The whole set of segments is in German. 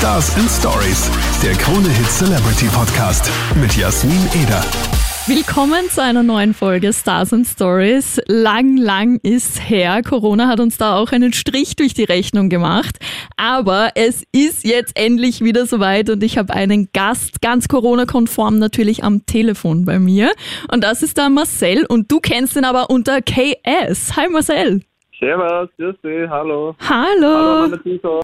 Stars and Stories, der Krone Hit Celebrity Podcast mit Jasmin Eder. Willkommen zu einer neuen Folge Stars and Stories. Lang, lang ist her. Corona hat uns da auch einen Strich durch die Rechnung gemacht. Aber es ist jetzt endlich wieder soweit und ich habe einen Gast, ganz Corona-konform natürlich am Telefon bei mir. Und das ist der Marcel und du kennst ihn aber unter KS. Hi Marcel. Servus, grüß dich, hallo. Hallo. Hallo alle Zuschauer,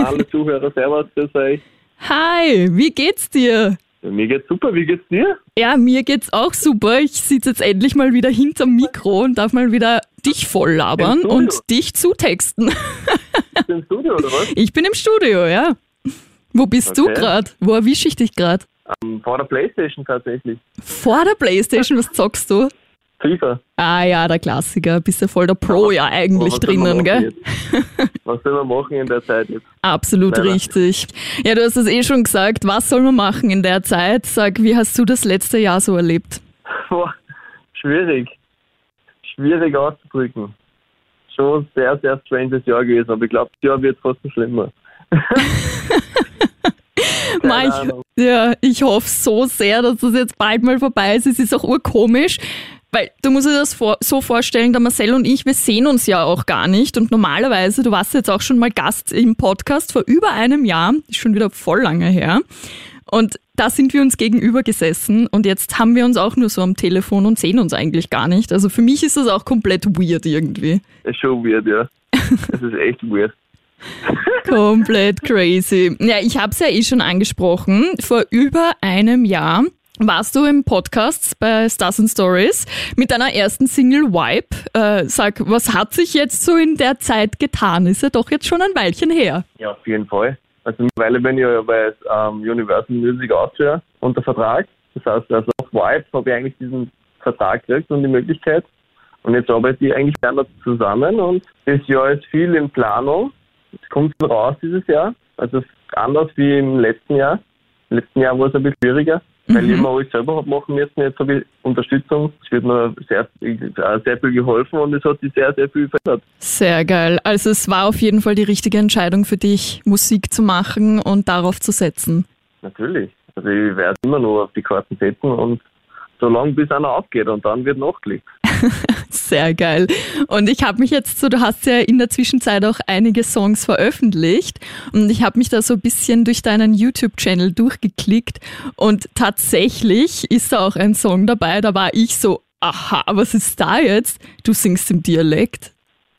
an alle Zuhörer, servus, grüß euch. Hi, wie geht's dir? Mir geht's super, wie geht's dir? Ja, mir geht's auch super. Ich sitze jetzt endlich mal wieder hinterm Mikro und darf mal wieder dich voll labern und dich zutexten. Bist du im Studio oder was? Ich bin im Studio, ja. Wo bist du Okay. gerade? Wo erwische ich dich gerade? Ähm, vor der Playstation tatsächlich. Vor der Playstation, was zockst du? FIFA. Ah ja, der Klassiker. Bist ja voll der Pro ja eigentlich soll man drinnen, gell? Was soll man machen in der Zeit jetzt? Absolut Leider. richtig. Ja, du hast es eh schon gesagt. Was soll man machen in der Zeit? Sag, wie hast du das letzte Jahr so erlebt? Boah, schwierig. Schwierig auszudrücken. Schon sehr, sehr stranges Jahr gewesen, aber ich glaube, das Jahr wird fast noch schlimmer. Ich, ja, ich hoffe so sehr, dass das jetzt bald mal vorbei ist. Es ist auch urkomisch, weil du musst dir das vor, so vorstellen, der Marcel und ich, wir sehen uns ja auch gar nicht. Und normalerweise, du warst jetzt auch schon mal Gast im Podcast vor über einem Jahr, ist schon wieder voll lange her. Und da sind wir uns gegenüber gesessen und jetzt haben wir uns auch nur so am Telefon und sehen uns eigentlich gar nicht. Also für mich ist das auch komplett weird irgendwie. Ist schon weird, ja. Es ist echt weird. Komplett crazy. Ja, ich habe es ja eh schon angesprochen. Vor über einem Jahr warst du im Podcast bei Stars and Stories mit deiner ersten Single Wipe. Äh, sag, was hat sich jetzt so in der Zeit getan? Ist ja doch jetzt schon ein Weilchen her. Ja, auf jeden Fall. Also mittlerweile bin ich ja bei ähm, Universal Music Austria unter Vertrag. Das heißt, also auf Vibe habe ich eigentlich diesen Vertrag gekriegt und die Möglichkeit. Und jetzt arbeite ich eigentlich gerne zusammen und das Jahr ist viel in Planung. Es kommt raus dieses Jahr. Also anders wie im letzten Jahr. Im letzten Jahr war es ein bisschen schwieriger, weil ich immer alles selber habe machen müssen. Jetzt habe ich Unterstützung. Es wird mir sehr, sehr viel geholfen und es hat sich sehr, sehr viel verändert. Sehr geil. Also es war auf jeden Fall die richtige Entscheidung für dich, Musik zu machen und darauf zu setzen. Natürlich. Also ich werde immer nur auf die Karten setzen und so lange bis einer aufgeht und dann wird nachgelegt. Sehr geil. Und ich habe mich jetzt so, du hast ja in der Zwischenzeit auch einige Songs veröffentlicht und ich habe mich da so ein bisschen durch deinen YouTube-Channel durchgeklickt und tatsächlich ist da auch ein Song dabei, da war ich so, aha, was ist da jetzt? Du singst im Dialekt.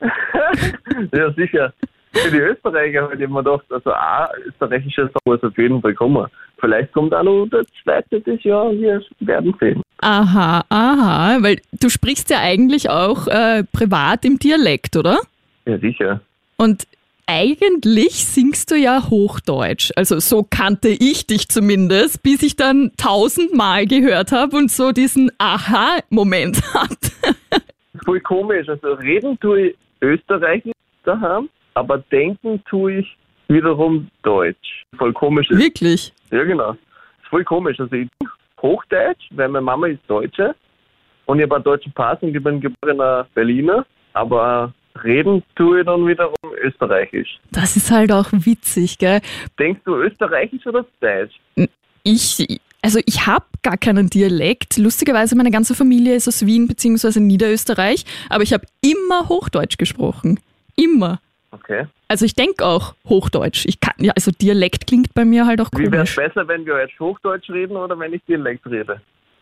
ja, sicher. Für die Österreicher habe ich immer gedacht, also ein österreichischer Song muss auf jeden Fall kommen. Vielleicht kommt auch noch der zweite das Jahr, wir werden sehen. Aha, aha, weil du sprichst ja eigentlich auch äh, privat im Dialekt, oder? Ja, sicher. Und eigentlich singst du ja Hochdeutsch. Also so kannte ich dich zumindest, bis ich dann tausendmal gehört habe und so diesen Aha-Moment hatte. Das ist voll komisch. Also reden tue ich Österreichisch daheim, aber denken tue ich wiederum Deutsch. Voll komisch. ist. Wirklich. Ja, genau. Ist voll komisch. Also ich Hochdeutsch, weil meine Mama ist Deutsche und ich habe einen deutschen Pass und ich bin geborener Berliner, aber reden tue ich dann wiederum Österreichisch. Das ist halt auch witzig, gell? Denkst du Österreichisch oder Deutsch? Ich, also ich habe gar keinen Dialekt. Lustigerweise, meine ganze Familie ist aus Wien bzw. Niederösterreich, aber ich habe immer Hochdeutsch gesprochen. Immer. Okay. Also ich denke auch Hochdeutsch. Ich kann, ja, also Dialekt klingt bei mir halt auch Wie wäre es komisch. besser, wenn wir jetzt Hochdeutsch reden oder wenn ich Dialekt rede?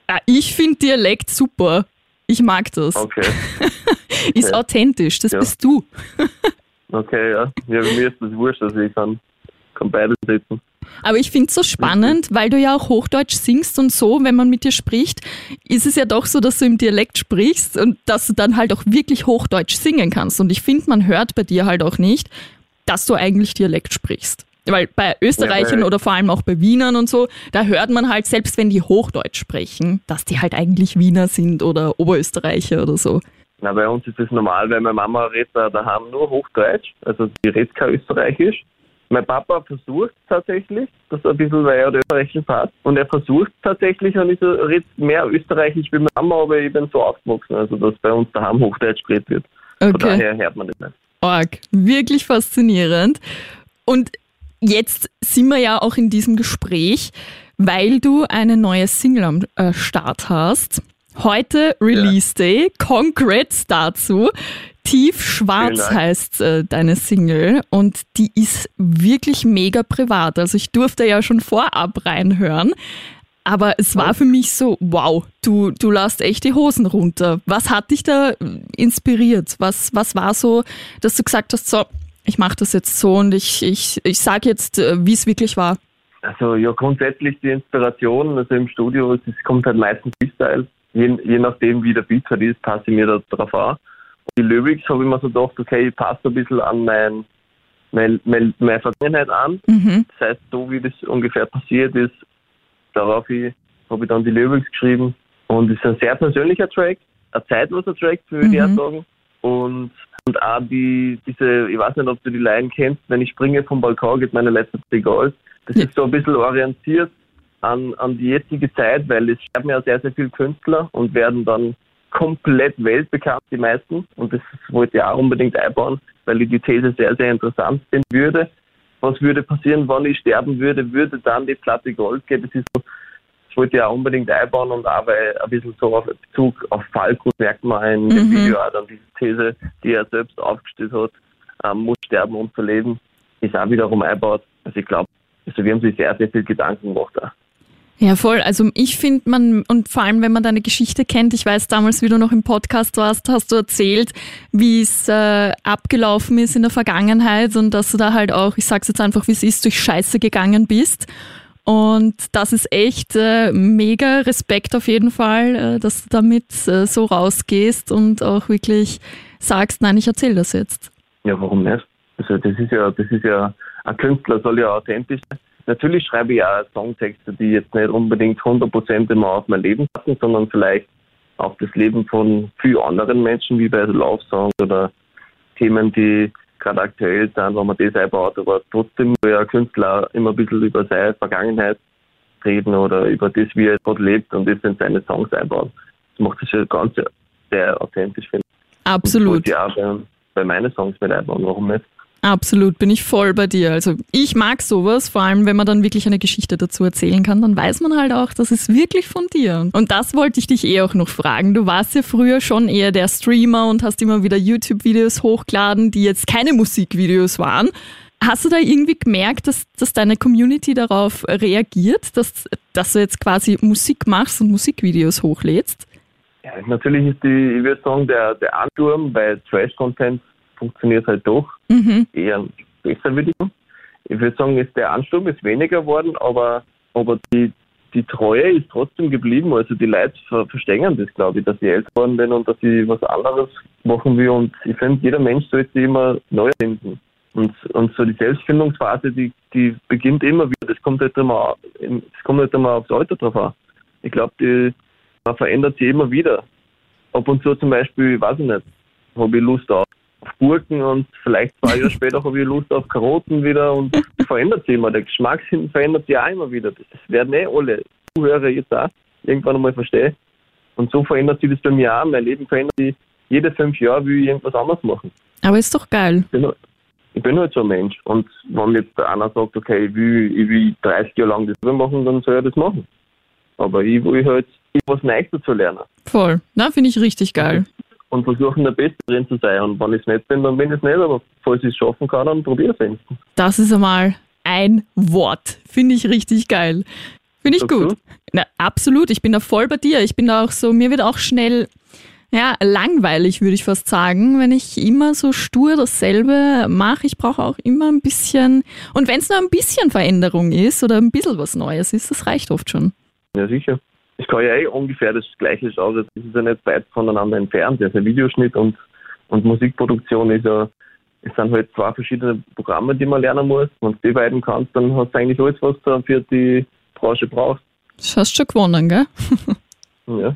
Ja, ich finde Dialekt super. Ich mag das. Okay. Ist Okay. authentisch, das Ja. bist du. Okay, ja. ja mir ist das wurscht, also ich kann, kann beides sitzen. Aber ich finde es so spannend, weil du ja auch Hochdeutsch singst und so, wenn man mit dir spricht, ist es ja doch so, dass du im Dialekt sprichst und dass du dann halt auch wirklich Hochdeutsch singen kannst. Und ich finde, man hört bei dir halt auch nicht, dass du eigentlich Dialekt sprichst. Weil bei Österreichern weil- oder vor allem auch bei Wienern und so, da hört man halt, selbst wenn die Hochdeutsch sprechen, dass die halt eigentlich Wiener sind oder Oberösterreicher oder so. Na, bei uns ist das normal, weil meine Mama redet da daheim nur Hochdeutsch, also die redet kein Österreichisch. Mein Papa versucht tatsächlich, das ein bisschen, weil er der österreichischen und er versucht tatsächlich, und ich so, redet mehr Österreichisch wie meine Mama, aber ich bin so aufgewachsen, also dass bei uns daheim Hochdeutsch geredet wird. Von Okay. daher hört man das nicht. Org. Wirklich faszinierend. Und Jetzt sind wir ja auch in diesem Gespräch, weil du eine neue Single am äh, Start hast. Heute Release ja. Day. Congrats dazu. Tief Schwarz heißt äh, deine Single und die ist wirklich mega privat. Also ich durfte ja schon vorab reinhören. Aber es war für mich so, wow, du, du lässt echt die Hosen runter. Was hat dich da inspiriert? Was, was war so, dass du gesagt hast, so, ich mache das jetzt so und ich, ich, ich sage jetzt, äh, wie es wirklich war? Also ja, grundsätzlich die Inspiration, also im Studio, es kommt halt meistens Freestyle. Je, je nachdem, wie der Beat halt ist, passe ich mir da drauf an. Die Lyrics habe ich mir so gedacht, okay, ich passe ein bisschen an mein, mein, mein, meine Vergangenheit an. Mhm. Das heißt, so wie das ungefähr passiert ist, darauf habe ich dann die Lyrics geschrieben. Und es ist ein sehr persönlicher Track, ein zeitloser Track, würde mhm. ich sagen. Und, und auch die, diese, ich weiß nicht, ob du die Line kennst, wenn ich springe vom Balkon, geht meine letzte Gold. Das ja. ist so ein bisschen orientiert an, an die jetzige Zeit, weil es sterben ja sehr, sehr viele Künstler und werden dann komplett weltbekannt, die meisten. Und das wollte ich auch unbedingt einbauen, weil ich die These sehr, sehr interessant finden würde was würde passieren, wenn ich sterben würde, würde dann die Platte Gold gehen. Das ist so, das wollte ich auch unbedingt einbauen und auch weil ein bisschen so auf Bezug auf Falco merkt man in dem mhm. Video auch dann diese These, die er selbst aufgestellt hat, ähm, muss sterben, um zu leben, ist auch wiederum einbaut. Also ich glaube, also wir haben sich sehr, sehr viel Gedanken gemacht auch. Ja, voll. Also ich finde man, und vor allem wenn man deine Geschichte kennt, ich weiß damals, wie du noch im Podcast warst, hast du erzählt, wie es äh, abgelaufen ist in der Vergangenheit und dass du da halt auch, ich sag's jetzt einfach, wie es ist, durch Scheiße gegangen bist. Und das ist echt äh, mega Respekt auf jeden Fall, äh, dass du damit äh, so rausgehst und auch wirklich sagst, nein, ich erzähle das jetzt. Ja, warum nicht? Also das ist ja, das ist ja, ein Künstler soll ja authentisch sein Natürlich schreibe ich auch Songtexte, die jetzt nicht unbedingt 100% immer auf mein Leben passen, sondern vielleicht auf das Leben von vielen anderen Menschen, wie bei Love Songs oder Themen, die gerade aktuell sind, wenn man das einbaut, aber trotzdem will ein Künstler immer ein bisschen über seine Vergangenheit reden oder über das, wie er dort lebt und das in seine Songs einbauen. Das macht das ja ganz sehr authentisch, finde ich. Absolut. Und das auch bei, bei meinen Songs mit einbauen, warum nicht? Absolut, bin ich voll bei dir. Also ich mag sowas, vor allem wenn man dann wirklich eine Geschichte dazu erzählen kann, dann weiß man halt auch, das ist wirklich von dir. Und das wollte ich dich eh auch noch fragen. Du warst ja früher schon eher der Streamer und hast immer wieder YouTube-Videos hochgeladen, die jetzt keine Musikvideos waren. Hast du da irgendwie gemerkt, dass, dass deine Community darauf reagiert, dass, dass du jetzt quasi Musik machst und Musikvideos hochlädst? Ja, natürlich ist die, ich würde sagen, der, der Ansturm bei Trash-Content funktioniert halt doch mhm. eher besser, würde ich sagen. Ich würde sagen, ist der Ansturm ist weniger geworden, aber, aber die, die Treue ist trotzdem geblieben. Also die Leute verstehen das, glaube ich, dass ich älter geworden bin und dass ich was anderes machen will. Und ich finde, jeder Mensch sollte immer neu finden. Und, und so die Selbstfindungsphase, die, die beginnt immer wieder. Das kommt halt immer, das kommt halt immer aufs Alter drauf an. Ich glaube, man verändert sich immer wieder. Ab und zu zum Beispiel, weiß ich nicht, habe ich Lust auf Gurken und vielleicht zwei Jahre später habe ich Lust auf Karotten wieder und verändert sich immer. Der Geschmackssinn verändert sich auch immer wieder. Das werden eh alle Zuhörer jetzt auch irgendwann einmal verstehen. Und so verändert sich das bei mir auch. Mein Leben verändert sich. Jede fünf Jahre will ich irgendwas anderes machen. Aber ist doch geil. Ich bin, ich bin halt so ein Mensch. Und wenn jetzt einer sagt, okay, ich will, ich will 30 Jahre lang das machen, dann soll er das machen. Aber ich will halt was Neues zu lernen. Voll. Na, finde ich richtig geil und versuchen, der Beste drin zu sein. Und wenn ich es nicht bin, dann bin ich es nicht. Aber falls ich es schaffen kann, dann probiere es Das ist einmal ein Wort. Finde ich richtig geil. Finde ich gut. Na, absolut. Ich bin da voll bei dir. Ich bin da auch so, mir wird auch schnell ja, langweilig, würde ich fast sagen, wenn ich immer so stur dasselbe mache. Ich brauche auch immer ein bisschen, und wenn es nur ein bisschen Veränderung ist oder ein bisschen was Neues ist, das reicht oft schon. Ja, sicher es kann ja eh ungefähr das Gleiche schauen. Das ist ja nicht weit voneinander entfernt. Also Videoschnitt und, und Musikproduktion ist ja, es sind halt zwei verschiedene Programme, die man lernen muss. Wenn du die beiden kannst, dann hast du eigentlich alles, was du für die Branche brauchst. Das hast du schon gewonnen, gell? ja.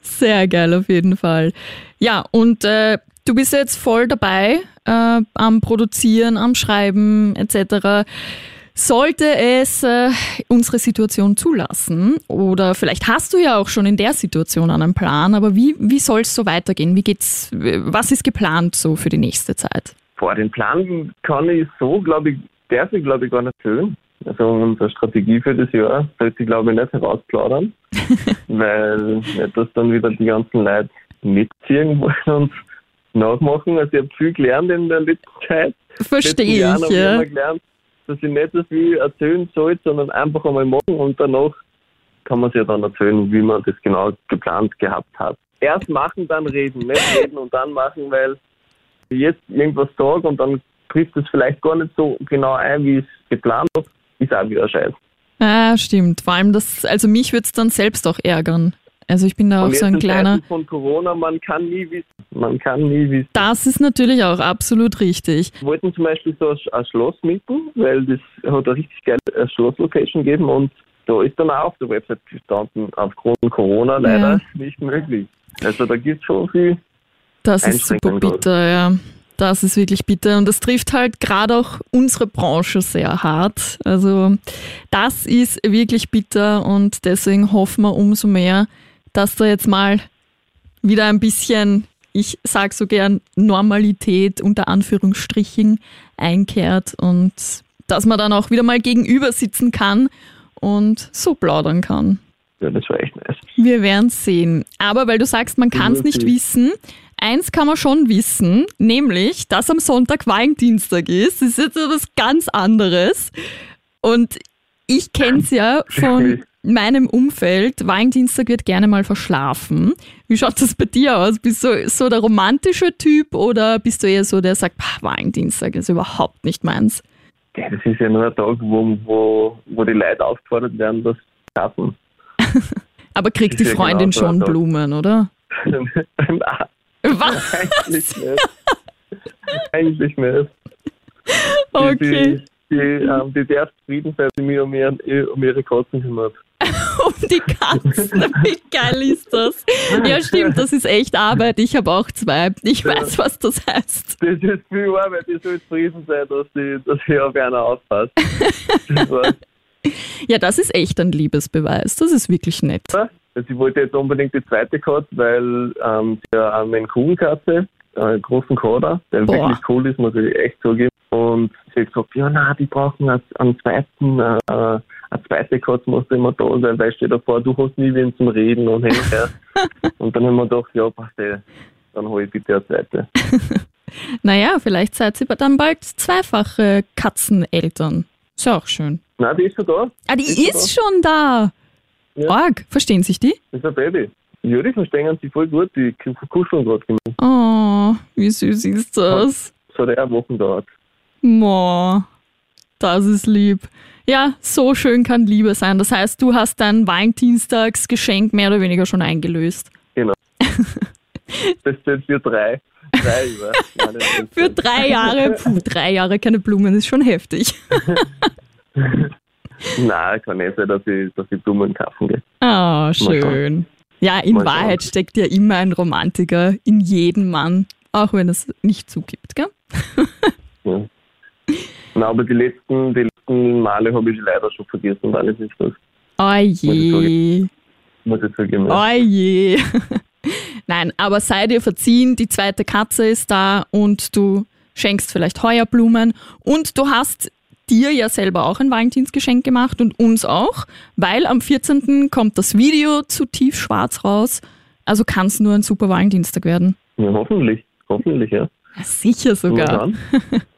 Sehr geil auf jeden Fall. Ja, und äh, du bist jetzt voll dabei äh, am Produzieren, am Schreiben etc. Sollte es äh, unsere Situation zulassen, oder vielleicht hast du ja auch schon in der Situation einen Plan, aber wie, wie soll es so weitergehen? Wie geht's, was ist geplant so für die nächste Zeit? Vor den Plan kann ich so, glaube ich, darf ich, glaube ich, gar nicht erzählen. Also unsere Strategie für das Jahr sollte ich, glaube ich, nicht herausplaudern, weil nicht, dass dann wieder die ganzen Leute mitziehen wollen und nachmachen. Also ich habe viel gelernt in der letzten Zeit. Verstehe Jahren ich, habe ja. gelernt, dass ich nicht so viel erzählen soll, sondern einfach einmal machen und danach kann man sich ja dann erzählen, wie man das genau geplant gehabt hat. Erst machen, dann reden, nicht reden und dann machen, weil ich jetzt irgendwas sage und dann trifft es vielleicht gar nicht so genau ein, wie ich es geplant habe, ist auch wieder scheiße. Ah, stimmt. Vor allem das, also mich würde es dann selbst auch ärgern. Also ich bin da auch so ein in kleiner. Von Corona, man kann nie wissen. Man kann nie wissen. Das ist natürlich auch absolut richtig. Wir wollten zum Beispiel so ein Sch- ein Schloss mieten, weil das hat eine richtig geile äh, Schlosslocation gegeben und da ist dann auch auf der Website gestanden, aufgrund Corona leider Ja. nicht möglich. Also da gibt es schon viel. Das ist super bitter, ja. Das ist wirklich bitter und das trifft halt gerade auch unsere Branche sehr hart. Also das ist wirklich bitter und deswegen hoffen wir umso mehr, dass da jetzt mal wieder ein bisschen, ich sag so gern, Normalität unter Anführungsstrichen einkehrt und dass man dann auch wieder mal gegenüber sitzen kann und so plaudern kann. Ja, das war echt nice. Wir werden sehen. Aber weil du sagst, man kann es nicht wissen, eins kann man schon wissen, nämlich, dass am Sonntag Valentinstag ist. Das ist jetzt etwas ganz anderes. Und ich kenne es ja von meinem Umfeld. Valentinstag wird gerne mal verschlafen. Wie schaut das bei dir aus? Bist du so der romantische Typ oder bist du eher so, der sagt, "Pah, Valentinstag ist überhaupt nicht meins? Ja, das ist ja nur ein Tag, wo, wo, wo die Leute aufgefordert werden, das zu schaffen. Aber kriegt die Freundin genau schon. Blumen, oder? Nein, Was? eigentlich nicht. Eigentlich nicht. Die, Okay. die, die, ähm, die darf zufrieden sein, die mich um, ihren, um ihre Katzen kümmert. um die Katzen. Wie geil ist das? Ja, stimmt, das ist echt Arbeit. Ich habe auch zwei. Ich weiß, was das heißt. Das ist viel Arbeit, die soll zufrieden sein, dass sie, dass sie auf einer aufpasst. War's. Ja, das ist echt ein Liebesbeweis. Das ist wirklich nett. Also ich wollte jetzt unbedingt die zweite Katze, weil ähm, sie ja eine Maine-Coon-Katze, einen großen Kader, der Boah. wirklich cool ist, muss ich echt zugeben. Und sie hat gesagt, ja, na, die brauchen einen, einen zweiten, äh, äh, eine zweite Katze muss immer da sein, weil stell dir vor, du hast nie wen zum Reden und hin und her. und dann haben wir gedacht, ja, passt eh, dann hole ich bitte eine zweite. Naja, vielleicht seid ihr dann bald zweifache Katzeneltern. Ist ja auch schön. Nein, die ist schon da. Ah, die Ist ist schon da. Ja. Org, verstehen sich die? Das ist ein Baby. Ja, die verstehen sich voll gut, die kuscheln gerade gemeinsam. Oh, wie süß ist das? Das hat ja Wochen gedauert. Mo, das ist lieb. Ja, so schön kann Liebe sein. Das heißt, du hast dein Valentinstagsgeschenk mehr oder weniger schon eingelöst. Das steht für drei. Drei über. Für drei Jahre, puh, drei Jahre keine Blumen ist schon heftig. Nein, kann nicht sein, dass ich, dass ich Blumen kaufen gehe. Ah, schön. Ja, in Mal Wahrheit schauen. steckt ja immer ein Romantiker in jedem Mann, auch wenn es nicht zugibt, gell? Ja. Nein, aber die letzten, die letzten Male habe ich leider schon vergessen, weil es ist das. Oh je, Muss ich zugeben. Ja. oh je. Nein, aber sei dir verziehen, die zweite Katze ist da und du schenkst vielleicht heuer Blumen und du hast dir ja selber auch ein Valentinsgeschenk gemacht und uns auch, weil am 14. kommt das Video zu Tiefschwarz raus. Also kann es nur ein super Valentinstag werden. Ja, hoffentlich. Hoffentlich, ja. Ja, sicher sogar.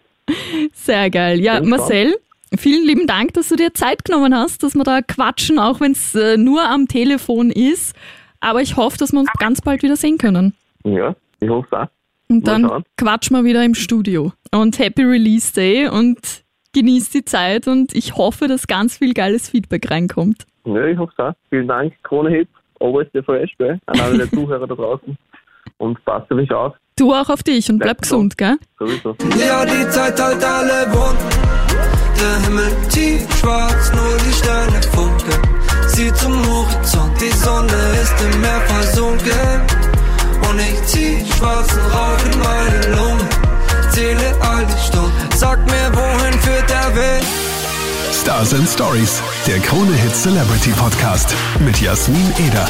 Sehr geil. Ja, Bin Marcel, vielen lieben Dank, dass du dir Zeit genommen hast, dass wir da quatschen, auch wenn es äh, nur am Telefon ist. Aber ich hoffe, dass wir uns ganz bald wieder sehen können. Ja, ich hoffe auch. Und dann quatschen wir wieder im Studio. Und Happy Release Day und genießt die Zeit und ich hoffe, dass ganz viel geiles Feedback reinkommt. Ja, ich hoffe es auch. Vielen Dank, Krone Hit, Always der Fresh, gell? An alle der Zuhörer da draußen. Und passt auf euch auf, Du auch auf dich und bleib Bleib gesund. gesund, gell? sowieso. Ja, die Zeit halt alle Wunden. Der Himmel tief schwarz, nur die Sterne funkeln. Sie zum Horizont, die Sonne ist im Meer versunken. Und ich zieh schwarzen Rauch in meine Lunge. Zähle all die Stunden, sag mir, wohin führt der Weg? Stars and Stories, der Krone Hit Celebrity Podcast mit Jasmin Eder.